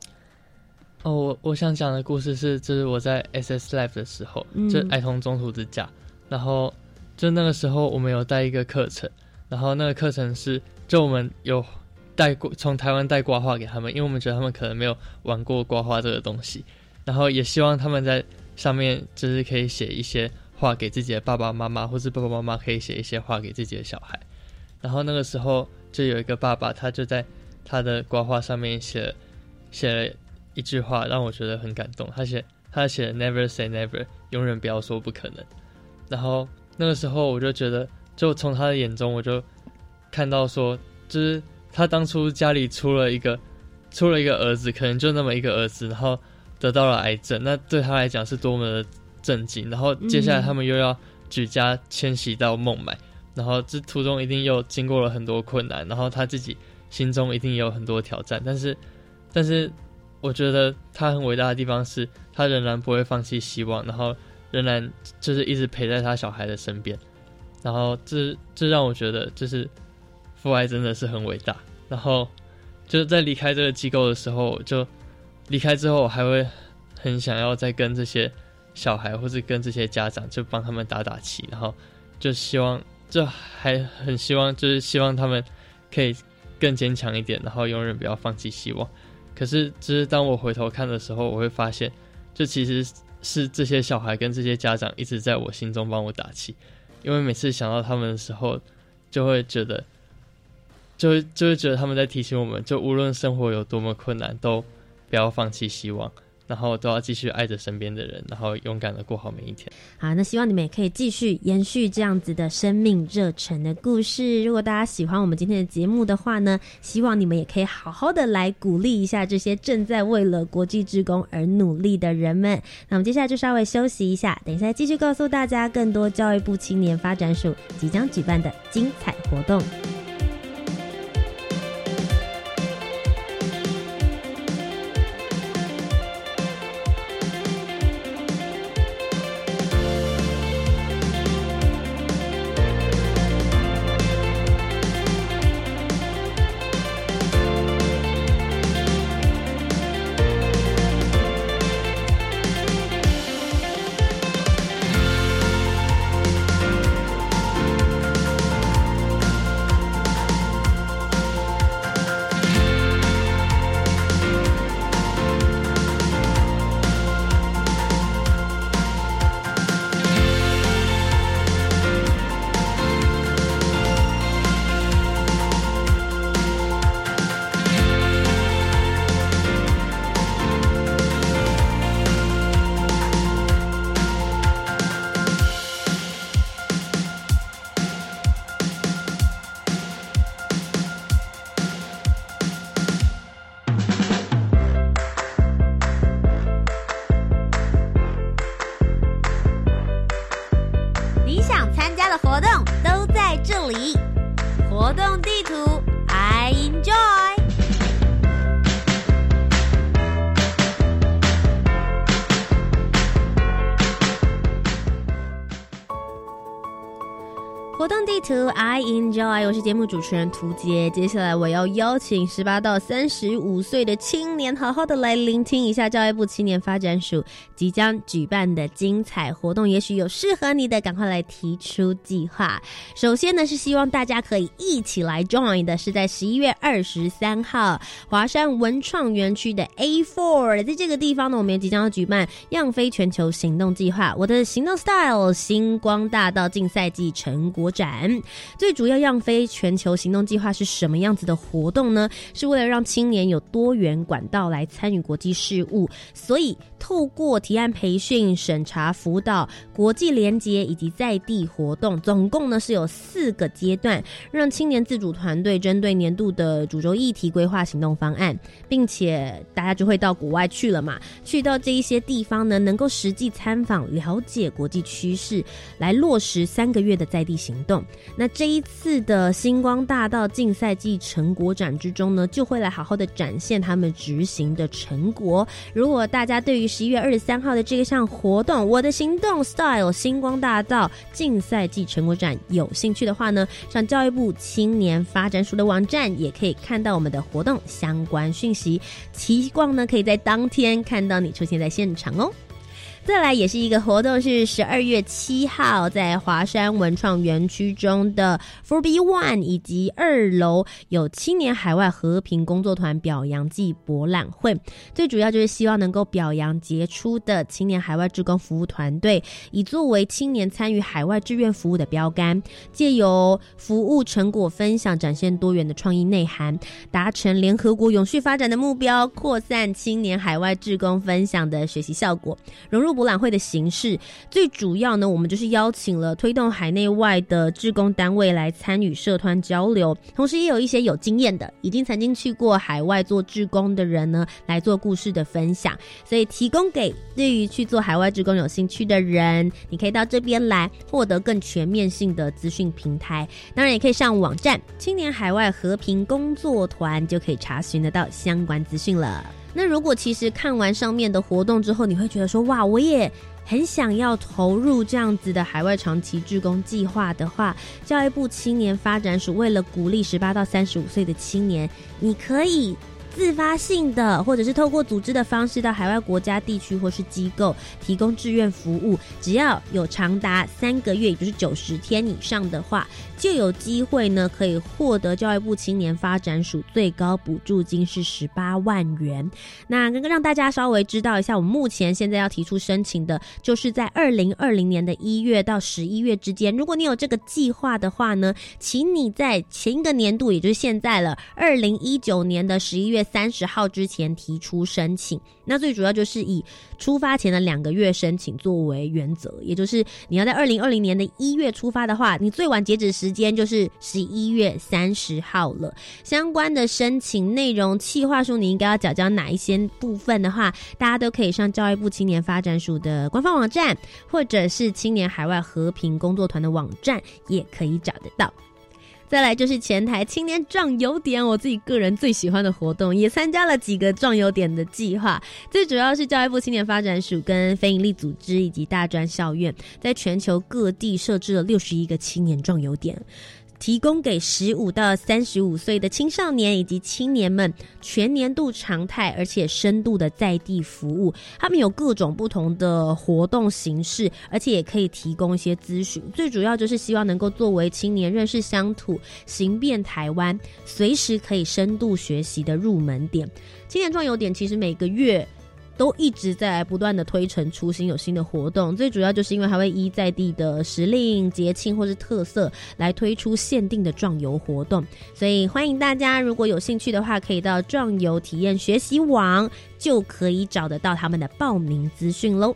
Speaker 3: 哦，我我想讲的故事是，就是我在 SS Life 的时候，就爱童中途之家，然后就那个时候我们有带一个课程，然后那个课程是，就我们有。带过从台湾带挂画给他们，因为我们觉得他们可能没有玩过刮画这个东西，然后也希望他们在上面就是可以写一些话给自己的爸爸妈妈，或是爸爸妈妈可以写一些话给自己的小孩。然后那个时候就有一个爸爸，他就在他的挂画上面写写了一句话，让我觉得很感动。他写他写 Never say never，永远不要说不可能。然后那个时候我就觉得，就从他的眼中，我就看到说，就是。他当初家里出了一个，出了一个儿子，可能就那么一个儿子，然后得到了癌症，那对他来讲是多么的震惊。然后接下来他们又要举家迁徙到孟买，然后这途中一定又经过了很多困难，然后他自己心中一定也有很多挑战。但是，但是我觉得他很伟大的地方是，他仍然不会放弃希望，然后仍然就是一直陪在他小孩的身边。然后这这让我觉得就是。父爱真的是很伟大，然后就是在离开这个机构的时候，就离开之后，我还会很想要再跟这些小孩，或是跟这些家长，就帮他们打打气，然后就希望，就还很希望，就是希望他们可以更坚强一点，然后永远不要放弃希望。可是，就是当我回头看的时候，我会发现，就其实是这些小孩跟这些家长一直在我心中帮我打气，因为每次想到他们的时候，就会觉得。就就会觉得他们在提醒我们，就无论生活有多么困难，都不要放弃希望，然后都要继续爱着身边的人，然后勇敢的过好每一天。
Speaker 1: 好，那希望你们也可以继续延续这样子的生命热忱的故事。如果大家喜欢我们今天的节目的话呢，希望你们也可以好好的来鼓励一下这些正在为了国际职工而努力的人们。那我们接下来就稍微休息一下，等一下继续告诉大家更多教育部青年发展署即将举办的精彩活动。To I Enjoy，我是节目主持人涂杰。接下来我要邀请十八到三十五岁的青年，好好的来聆听一下教育部青年发展署即将举办的精彩活动。也许有适合你的，赶快来提出计划。首先呢，是希望大家可以一起来 join 的，是在十一月二十三号华山文创园区的 A Four，在这个地方呢，我们也即将要举办“样飞全球行动计划”我的行动 style 星光大道竞赛季成果展。最主要样飞全球行动计划是什么样子的活动呢？是为了让青年有多元管道来参与国际事务，所以透过提案培训、审查辅导、国际联结以及在地活动，总共呢是有四个阶段，让青年自主团队针对年度的主轴议题规划行动方案，并且大家就会到国外去了嘛，去到这一些地方呢，能够实际参访、了解国际趋势，来落实三个月的在地行动。那这一次的星光大道竞赛季成果展之中呢，就会来好好的展现他们执行的成果。如果大家对于十一月二十三号的这个项活动“我的行动 Style 星光大道竞赛季成果展”有兴趣的话呢，上教育部青年发展署的网站也可以看到我们的活动相关讯息。期望呢，可以在当天看到你出现在现场哦。再来也是一个活动，是十二月七号在华山文创园区中的 Four B One 以及二楼有青年海外和平工作团表扬季博览会。最主要就是希望能够表扬杰出的青年海外志工服务团队，以作为青年参与海外志愿服务的标杆，借由服务成果分享，展现多元的创意内涵，达成联合国永续发展的目标，扩散青年海外志工分享的学习效果，融入。博览会的形式最主要呢，我们就是邀请了推动海内外的志工单位来参与社团交流，同时也有一些有经验的、已经曾经去过海外做志工的人呢，来做故事的分享。所以提供给对于去做海外志工有兴趣的人，你可以到这边来获得更全面性的资讯平台。当然，也可以上网站青年海外和平工作团，就可以查询得到相关资讯了。那如果其实看完上面的活动之后，你会觉得说哇，我也很想要投入这样子的海外长期志工计划的话，教育部青年发展署为了鼓励十八到三十五岁的青年，你可以。自发性的，或者是透过组织的方式到海外国家、地区或是机构提供志愿服务，只要有长达三个月，也就是九十天以上的话，就有机会呢，可以获得教育部青年发展署最高补助金是十八万元。那刚刚让大家稍微知道一下，我们目前现在要提出申请的，就是在二零二零年的一月到十一月之间。如果你有这个计划的话呢，请你在前一个年度，也就是现在了，二零一九年的十一月。三十号之前提出申请，那最主要就是以出发前的两个月申请作为原则，也就是你要在二零二零年的一月出发的话，你最晚截止时间就是十一月三十号了。相关的申请内容、计划书，你应该要缴交哪一些部分的话，大家都可以上教育部青年发展署的官方网站，或者是青年海外和平工作团的网站，也可以找得到。再来就是前台青年壮游点，我自己个人最喜欢的活动，也参加了几个壮游点的计划。最主要是教育部青年发展署跟非营利组织以及大专校院，在全球各地设置了六十一个青年壮游点。提供给十五到三十五岁的青少年以及青年们全年度常态而且深度的在地服务，他们有各种不同的活动形式，而且也可以提供一些咨询。最主要就是希望能够作为青年认识乡土、行遍台湾、随时可以深度学习的入门点。青年壮游点其实每个月。都一直在不断的推陈出新，有新的活动。最主要就是因为还会依在地的时令、节庆或是特色来推出限定的壮游活动。所以欢迎大家，如果有兴趣的话，可以到壮游体验学习网，就可以找得到他们的报名资讯喽。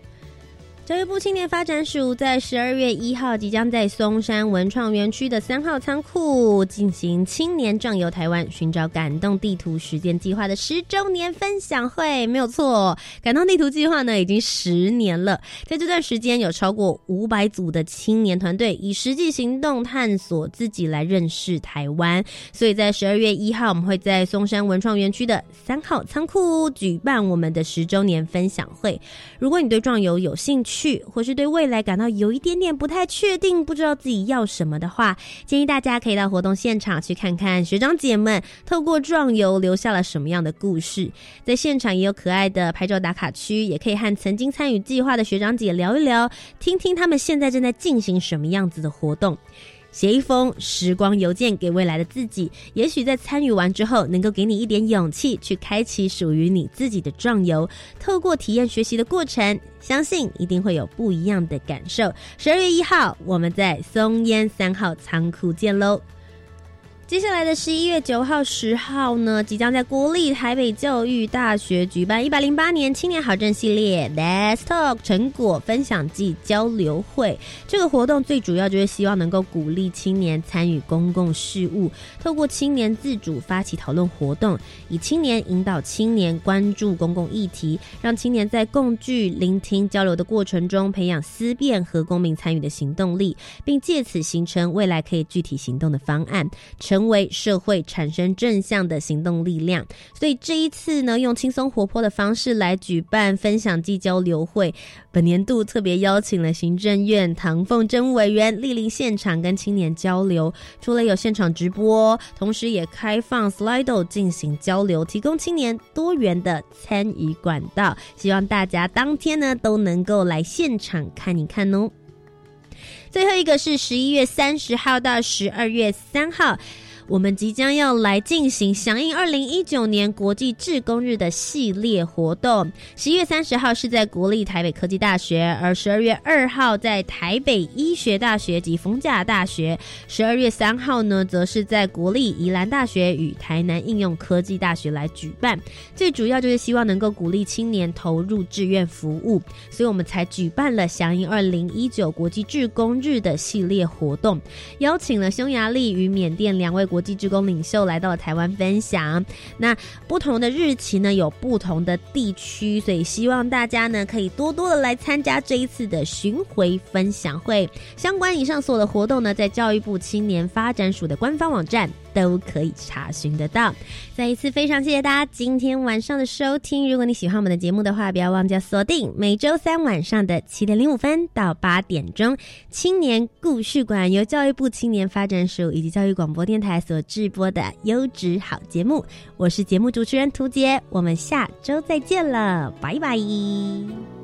Speaker 1: 教育部青年发展署在十二月一号即将在松山文创园区的三号仓库进行青年壮游台湾、寻找感动地图实践计划的十周年分享会。没有错，感动地图计划呢已经十年了，在这段时间有超过五百组的青年团队以实际行动探索自己来认识台湾。所以在十二月一号，我们会在松山文创园区的三号仓库举办我们的十周年分享会。如果你对壮游有兴趣，去，或是对未来感到有一点点不太确定，不知道自己要什么的话，建议大家可以到活动现场去看看学长姐们透过壮游留下了什么样的故事。在现场也有可爱的拍照打卡区，也可以和曾经参与计划的学长姐聊一聊，听听他们现在正在进行什么样子的活动。写一封时光邮件给未来的自己，也许在参与完之后，能够给你一点勇气，去开启属于你自己的壮游。透过体验学习的过程，相信一定会有不一样的感受。十二月一号，我们在松烟三号仓库见喽。接下来的十一月九号、十号呢，即将在国立台北教育大学举办一百零八年青年好政系列 Let's Talk 成果分享暨交流会。这个活动最主要就是希望能够鼓励青年参与公共事务，透过青年自主发起讨论活动，以青年引导青年关注公共议题，让青年在共聚、聆听、交流的过程中，培养思辨和公民参与的行动力，并借此形成未来可以具体行动的方案。成成为社会产生正向的行动力量，所以这一次呢，用轻松活泼的方式来举办分享暨交流会。本年度特别邀请了行政院唐凤珍委员莅临现场，跟青年交流。除了有现场直播，同时也开放 Slido 进行交流，提供青年多元的参与管道。希望大家当天呢都能够来现场看一看哦。最后一个是十一月三十号到十二月三号。我们即将要来进行响应二零一九年国际志工日的系列活动。十一月三十号是在国立台北科技大学，而十二月二号在台北医学大学及逢甲大学。十二月三号呢，则是在国立宜兰大学与台南应用科技大学来举办。最主要就是希望能够鼓励青年投入志愿服务，所以我们才举办了响应二零一九国际志工日的系列活动，邀请了匈牙利与缅甸两位国。国际职工领袖来到了台湾分享，那不同的日期呢，有不同的地区，所以希望大家呢可以多多的来参加这一次的巡回分享会。相关以上所有的活动呢，在教育部青年发展署的官方网站。都可以查询得到。再一次非常谢谢大家今天晚上的收听。如果你喜欢我们的节目的话，不要忘记锁定每周三晚上的七点零五分到八点钟，青年故事馆由教育部青年发展署以及教育广播电台所制播的优质好节目。我是节目主持人涂杰，我们下周再见了，拜拜。